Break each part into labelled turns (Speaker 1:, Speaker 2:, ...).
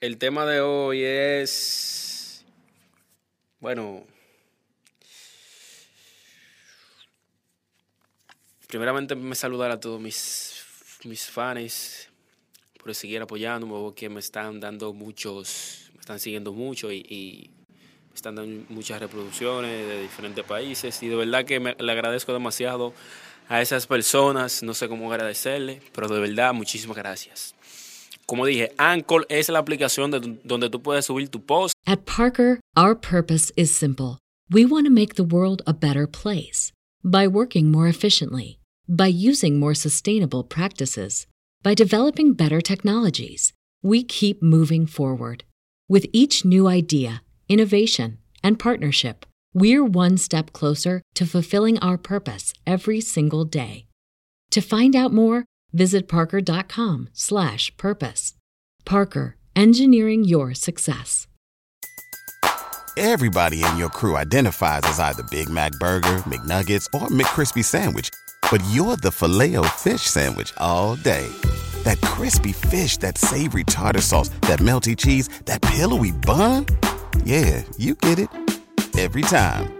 Speaker 1: El tema de hoy es. Bueno. Primeramente me saludar a todos mis, mis fans por seguir apoyándome, porque me están dando muchos, me están siguiendo mucho y, y me están dando muchas reproducciones de diferentes países y de verdad que me, le agradezco demasiado a esas personas, no sé cómo agradecerle, pero de verdad muchísimas gracias. Como dije, Anchor es la aplicación de, donde tú puedes subir tu post.
Speaker 2: At Parker, our purpose is simple. We want to make the world a better place by working more efficiently, by using more sustainable practices, by developing better technologies. We keep moving forward. With each new idea, innovation, and partnership, we're one step closer to fulfilling our purpose every single day. To find out more, visit parker.com slash purpose. Parker, engineering your success.
Speaker 3: Everybody in your crew identifies as either Big Mac Burger, McNuggets, or McCrispy Sandwich. But you're the filet fish Sandwich all day. That crispy fish, that savory tartar sauce, that melty cheese, that pillowy bun. Yeah, you get it. Every time.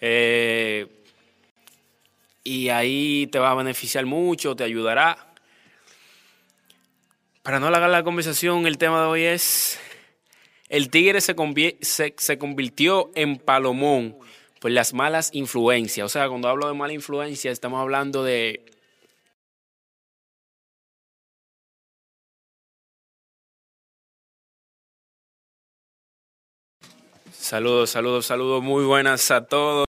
Speaker 1: Eh, y ahí te va a beneficiar mucho, te ayudará. Para no alargar la conversación, el tema de hoy es, el tigre se, se, se convirtió en palomón por las malas influencias. O sea, cuando hablo de mala influencia, estamos hablando de Saludos, saludos, saludos. Muy buenas a todos.